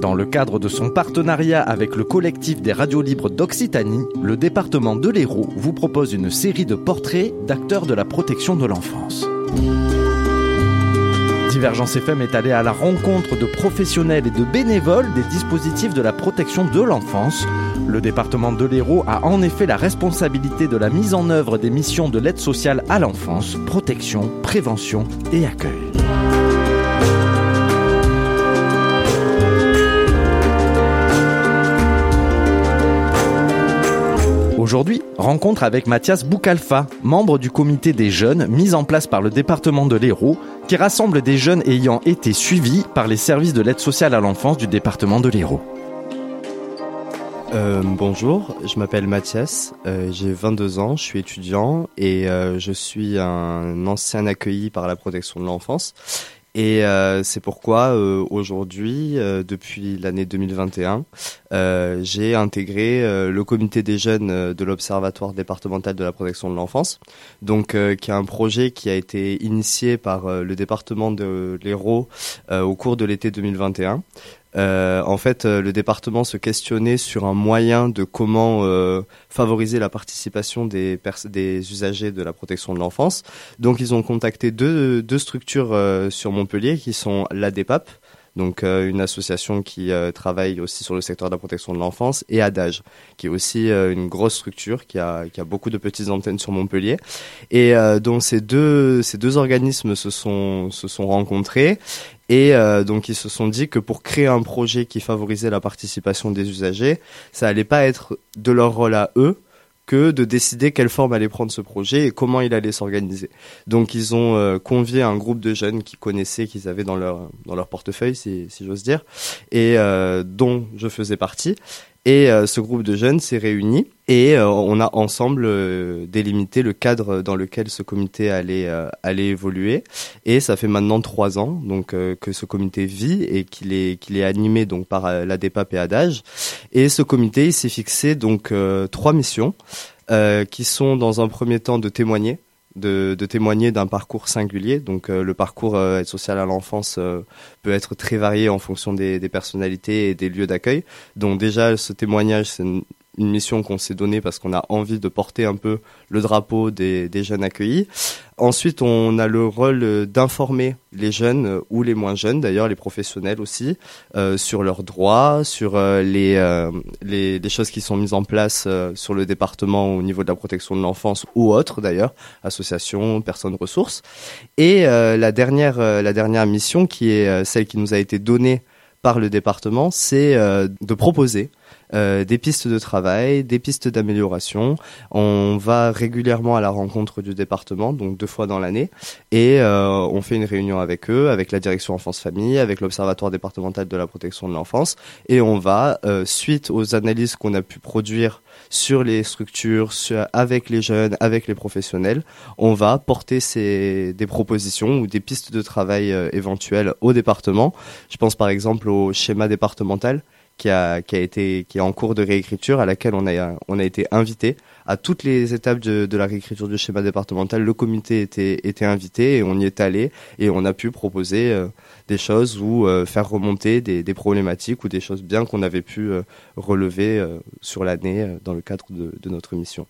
Dans le cadre de son partenariat avec le collectif des radios libres d'Occitanie, le département de l'Hérault vous propose une série de portraits d'acteurs de la protection de l'enfance. Divergence FM est allé à la rencontre de professionnels et de bénévoles des dispositifs de la protection de l'enfance. Le département de l'Hérault a en effet la responsabilité de la mise en œuvre des missions de l'aide sociale à l'enfance, protection, prévention et accueil. Aujourd'hui, rencontre avec Mathias Boukalfa, membre du comité des jeunes mis en place par le département de l'Hérault, qui rassemble des jeunes ayant été suivis par les services de l'aide sociale à l'enfance du département de l'Hérault. Euh, bonjour, je m'appelle Mathias, euh, j'ai 22 ans, je suis étudiant et euh, je suis un ancien accueilli par la protection de l'enfance et euh, c'est pourquoi euh, aujourd'hui, euh, depuis l'année 2021, j'ai intégré le comité des jeunes de l'Observatoire départemental de la protection de l'enfance, donc qui est un projet qui a été initié par le département de l'Hérault au cours de l'été 2021. Euh, en fait, euh, le département se questionnait sur un moyen de comment euh, favoriser la participation des, des usagers de la protection de l'enfance. Donc, ils ont contacté deux, structures sur Montpellier qui sont l'ADEPAP, donc une association qui travaille aussi sur le secteur de la protection de l'enfance, et ADAGE, qui est aussi une grosse structure qui a, qui a beaucoup de petites antennes sur Montpellier. Et donc ces deux, ces deux organismes se sont, se sont rencontrés et euh, donc ils se sont dit que pour créer un projet qui favorisait la participation des usagers, ça allait pas être de leur rôle à eux de décider quelle forme allait prendre ce projet et comment il allait s'organiser. Donc ils ont euh, convié un groupe de jeunes qui connaissaient, qu'ils avaient dans leur dans leur portefeuille, si, si j'ose dire, et euh, dont je faisais partie. Et euh, ce groupe de jeunes s'est réuni et euh, on a ensemble euh, délimité le cadre dans lequel ce comité allait, allait évoluer. Et ça fait maintenant trois ans donc que ce comité vit et qu'il est, qu'il est animé donc par la DEPAP et ADAGE. Et ce comité il s'est fixé donc trois missions qui sont dans un premier temps de témoigner de, témoigner d'un parcours singulier. Donc euh, le parcours euh, aide sociale à l'enfance euh, peut être très varié en fonction des, des personnalités et des lieux d'accueil. Donc déjà ce témoignage, c'est une mission qu'on s'est donnée parce qu'on a envie de porter un peu le drapeau des, jeunes accueillis. Ensuite, on a le rôle d'informer les jeunes ou les moins jeunes, d'ailleurs les professionnels aussi, euh, sur leurs droits, sur euh, les, euh, les, les, choses qui sont mises en place sur le département au niveau de la protection de l'enfance ou autres d'ailleurs, associations, personnes ressources. Et la dernière la dernière mission qui est celle qui nous a été donnée par le département, c'est de proposer euh, des pistes de travail, des pistes d'amélioration. On va régulièrement à la rencontre du département, donc deux fois dans l'année, et euh, on fait une réunion avec eux, avec la direction enfance-famille, avec l'observatoire départemental de la protection de l'enfance, et on va, euh, suite aux analyses qu'on a pu produire sur les structures, avec les jeunes, avec les professionnels, on va porter ces, des propositions ou des pistes de travail éventuelles au département. Je pense par exemple au schéma départemental qui a, qui a été qui est en cours de réécriture à laquelle on a on a été invité à toutes les étapes de, de la réécriture du schéma départemental le comité était était invité et on y est allé et on a pu proposer euh, des choses ou euh, faire remonter des, des, problématiques ou des choses bien qu'on avait pu euh, relever sur l'année dans le cadre de, de notre mission.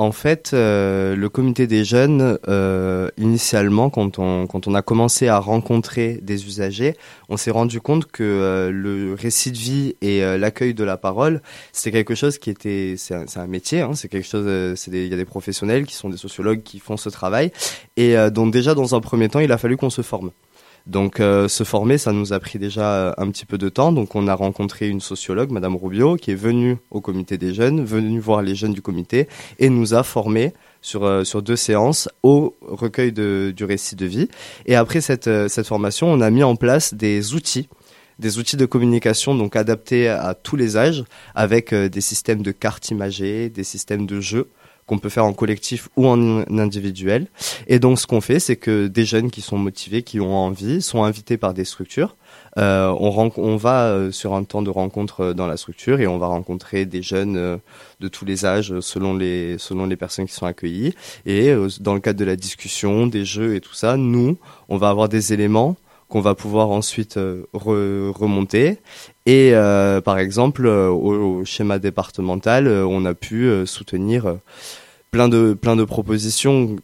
En fait, euh, le comité des jeunes, euh, initialement, quand on, quand on a commencé à rencontrer des usagers, on s'est rendu compte que euh, le récit de vie et l'accueil de la parole, c'est quelque chose qui était, c'est un, un, métier, hein, c'est quelque chose, c'est il y a des professionnels qui sont des sociologues qui font ce travail, et donc déjà dans un premier temps, il a fallu qu'on se forme. Donc euh, se former, ça nous a pris déjà euh, un petit peu de temps. Donc on a rencontré une sociologue, Madame Rubio, qui est venue au comité des jeunes, venue voir les jeunes du comité et nous a formés sur, euh, sur deux séances au recueil de, du récit de vie. Et après cette, cette formation, on a mis en place des outils des outils de communication donc adaptés à tous les âges avec des systèmes de cartes imagées, des systèmes de jeux qu'on peut faire en collectif ou en individuel. Et donc ce qu'on fait, c'est que des jeunes qui sont motivés, qui ont envie, sont invités par des structures. Euh, on, on, va euh, sur un temps de rencontre euh, dans la structure et on va rencontrer des jeunes de tous les âges selon les selon les personnes qui sont accueillies. Et dans le cadre de la discussion, des jeux et tout ça, nous, on va avoir des éléments qu'on va pouvoir ensuite remonter. Et par exemple, au, schéma départemental, on a pu soutenir plein de plein de propositions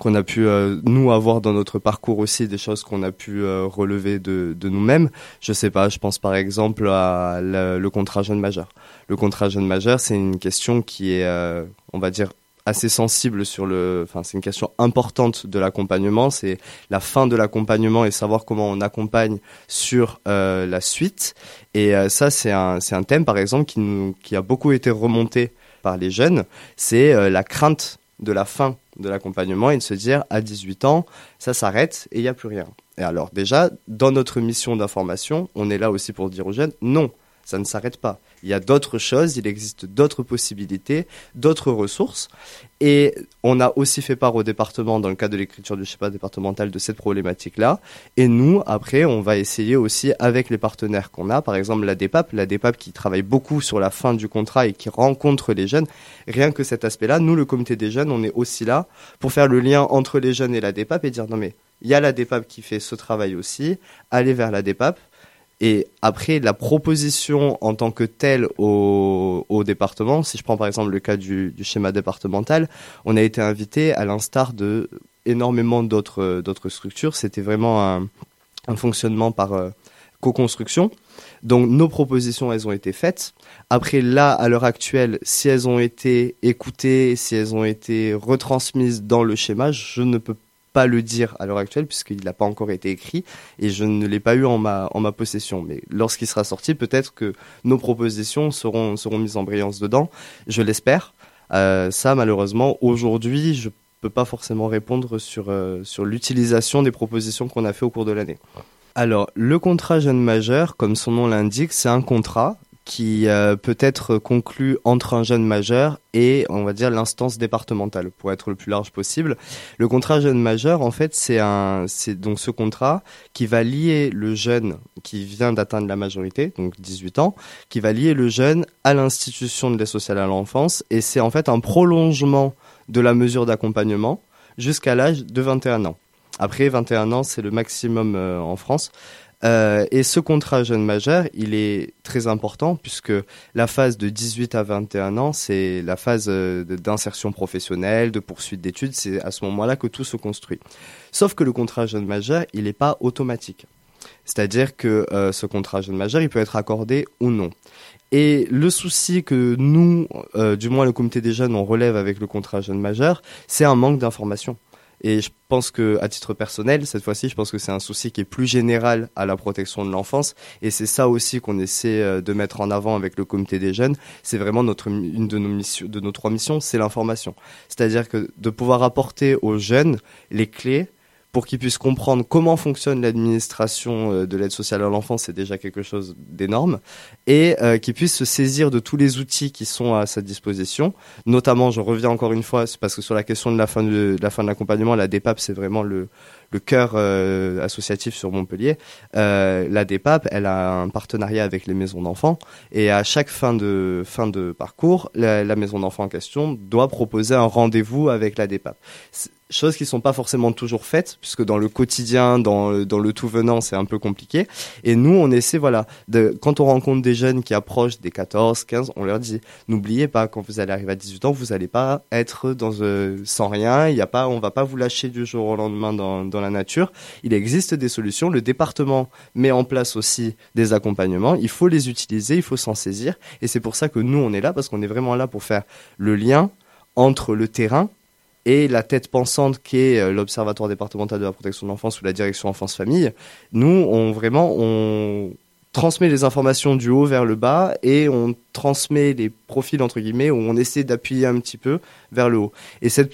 qu'on a pu euh, nous avoir dans notre parcours aussi des choses qu'on a pu euh, relever de, nous-mêmes. Je sais pas, je pense par exemple à le, contrat jeune majeur. Le contrat jeune majeur, c'est une question qui est, euh, on va dire, assez sensible sur le, enfin c'est une question importante de l'accompagnement, c'est la fin de l'accompagnement et savoir comment on accompagne sur la suite. Et ça c'est un c'est un thème par exemple qui nous qui a beaucoup été remonté par les jeunes, c'est la crainte de la fin de l'accompagnement et de se dire à 18 ans, ça s'arrête et il n'y a plus rien. Et alors déjà, dans notre mission d'information, on est là aussi pour dire aux jeunes, non, ça ne s'arrête pas. Il y a d'autres choses, il existe d'autres possibilités, d'autres ressources. Et on a aussi fait part au département, dans le cadre de l'écriture du schéma départemental, de cette problématique-là. Et nous, après, on va essayer aussi avec les partenaires qu'on a, par exemple la DEPAP, la DEPAP qui travaille beaucoup sur la fin du contrat et qui rencontre les jeunes. Rien que cet aspect-là, nous, le comité des jeunes, on est aussi là pour faire le lien entre les jeunes et la DEPAP et dire non mais il y a la DEPAP qui fait ce travail aussi, allez vers la DEPAP et après, la proposition en tant que telle au, département, si je prends par exemple le cas du, schéma départemental, on a été invité à l'instar de énormément d'autres d'autres structures. C'était vraiment un, fonctionnement par euh, co-construction. Donc nos propositions, elles ont été faites. Après, là, à l'heure actuelle, si elles ont été écoutées, si elles ont été retransmises dans le schéma, je ne peux pas le dire à l'heure actuelle puisqu'il n'a pas encore été écrit et je ne l'ai pas eu en ma, en ma possession. Mais lorsqu'il sera sorti, peut-être que nos propositions seront, seront mises en brillance dedans. Je l'espère. Euh, ça, malheureusement, aujourd'hui, je peux pas forcément répondre sur, euh, sur l'utilisation des propositions qu'on a fait au cours de l'année. Alors, le contrat jeune majeur, comme son nom l'indique, c'est un contrat qui euh, peut être conclu entre un jeune majeur et on va dire l'instance départementale pour être le plus large possible. Le contrat jeune majeur en fait c'est donc ce contrat qui va lier le jeune qui vient d'atteindre la majorité donc 18 ans qui va lier le jeune à l'institution de l'aide sociale à l'enfance et c'est en fait un prolongement de la mesure d'accompagnement jusqu'à l'âge de 21 ans. Après 21 ans, c'est le maximum euh, en France. Euh, et ce contrat jeune majeur, il est très important puisque la phase de 18 à 21 ans, c'est la phase euh, d'insertion professionnelle, de poursuite d'études. C'est à ce moment-là que tout se construit. Sauf que le contrat jeune majeur, il n'est pas automatique. C'est-à-dire que euh, ce contrat jeune majeur, il peut être accordé ou non. Et le souci que nous, du moins le comité des jeunes, on relève avec le contrat jeune majeur, c'est un manque d'information. Et je pense que, à titre personnel, cette fois-ci, je pense que c'est un souci qui est plus général à la protection de l'enfance. Et c'est ça aussi qu'on essaie euh, de mettre en avant avec le comité des jeunes. C'est vraiment notre, une de nos missions, de nos trois missions, c'est l'information. C'est-à-dire que de pouvoir apporter aux jeunes les clés pour qu'ils puissent comprendre comment fonctionne l'administration euh, de l'aide sociale à l'enfance, c'est déjà quelque chose d'énorme, et euh, qu'ils puissent se saisir de tous les outils qui sont à sa disposition. Notamment, je reviens encore une fois, parce que sur la question de la fin de, la fin de l'accompagnement, la DEPAP, c'est vraiment le, le cœur euh, associatif sur Montpellier. Euh, la DEPAP, elle a un partenariat avec les maisons d'enfants, et à chaque fin de fin de parcours, la, maison d'enfants en question doit proposer un rendez-vous avec la DEPAP choses qui sont pas forcément toujours faites puisque dans le quotidien dans dans le tout venant c'est un peu compliqué et nous on essaie voilà quand on rencontre des jeunes qui approchent des 14 15 on leur dit n'oubliez pas quand vous allez arriver à 18 ans vous allez pas être dans euh, sans rien il y a pas on va pas vous lâcher du jour au lendemain dans dans la nature il existe des solutions le département met en place aussi des accompagnements il faut les utiliser il faut s'en saisir et c'est pour ça que nous on est là parce qu'on est vraiment là pour faire le lien entre le terrain et la tête pensante qui est euh, l'Observatoire départemental de la protection de l'enfance ou la direction enfance-famille, nous, on vraiment, on transmet les informations du haut vers le bas et on transmet les profils entre guillemets où on essaie d'appuyer un petit peu vers le haut. Et cette,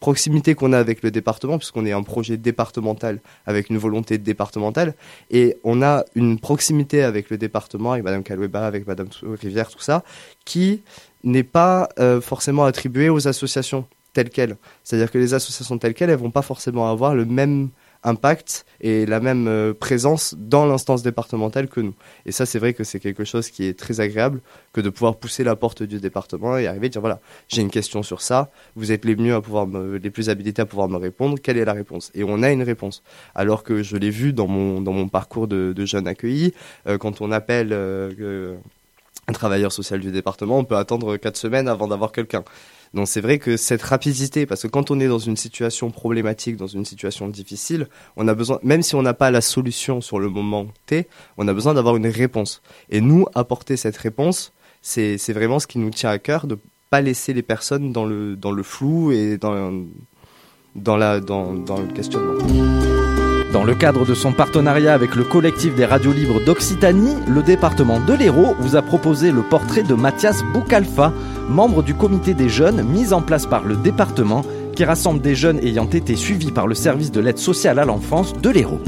proximité qu'on a avec le département, puisqu'on est un projet départemental avec une volonté départementale, et on a une proximité avec le département, avec Madame Caloueba, avec Madame Rivière, tout ça, qui n'est pas euh, forcément attribuée aux associations telles quelles. C'est-à-dire que les associations telles quelles, elles vont pas forcément avoir le même impact et la même euh, présence dans l'instance départementale que nous. Et ça, c'est vrai que c'est quelque chose qui est très agréable que de pouvoir pousser la porte du département et arriver à dire voilà, j'ai une question sur ça, vous êtes les mieux à pouvoir les plus habilités à pouvoir me répondre, quelle est la réponse? Et on a une réponse. Alors que je l'ai vu dans mon, dans mon parcours de, de jeune accueilli, euh, quand on appelle euh, un travailleur social du département, on peut attendre quatre semaines avant d'avoir quelqu'un. Donc c'est vrai que cette rapidité, parce que quand on est dans une situation problématique, dans une situation difficile, on a besoin, même si on n'a pas la solution sur le moment T, on a besoin d'avoir une réponse. Et nous, apporter cette réponse, c'est vraiment ce qui nous tient à cœur, de pas laisser les personnes dans le, dans le flou et dans, dans, la, dans, dans le questionnement. Dans le cadre de son partenariat avec le collectif des radios libres d'Occitanie, le département de l'Hérault vous a proposé le portrait de Mathias Boukalfa, membre du comité des jeunes mis en place par le département qui rassemble des jeunes ayant été suivis par le service de l'aide sociale à l'enfance de l'Hérault.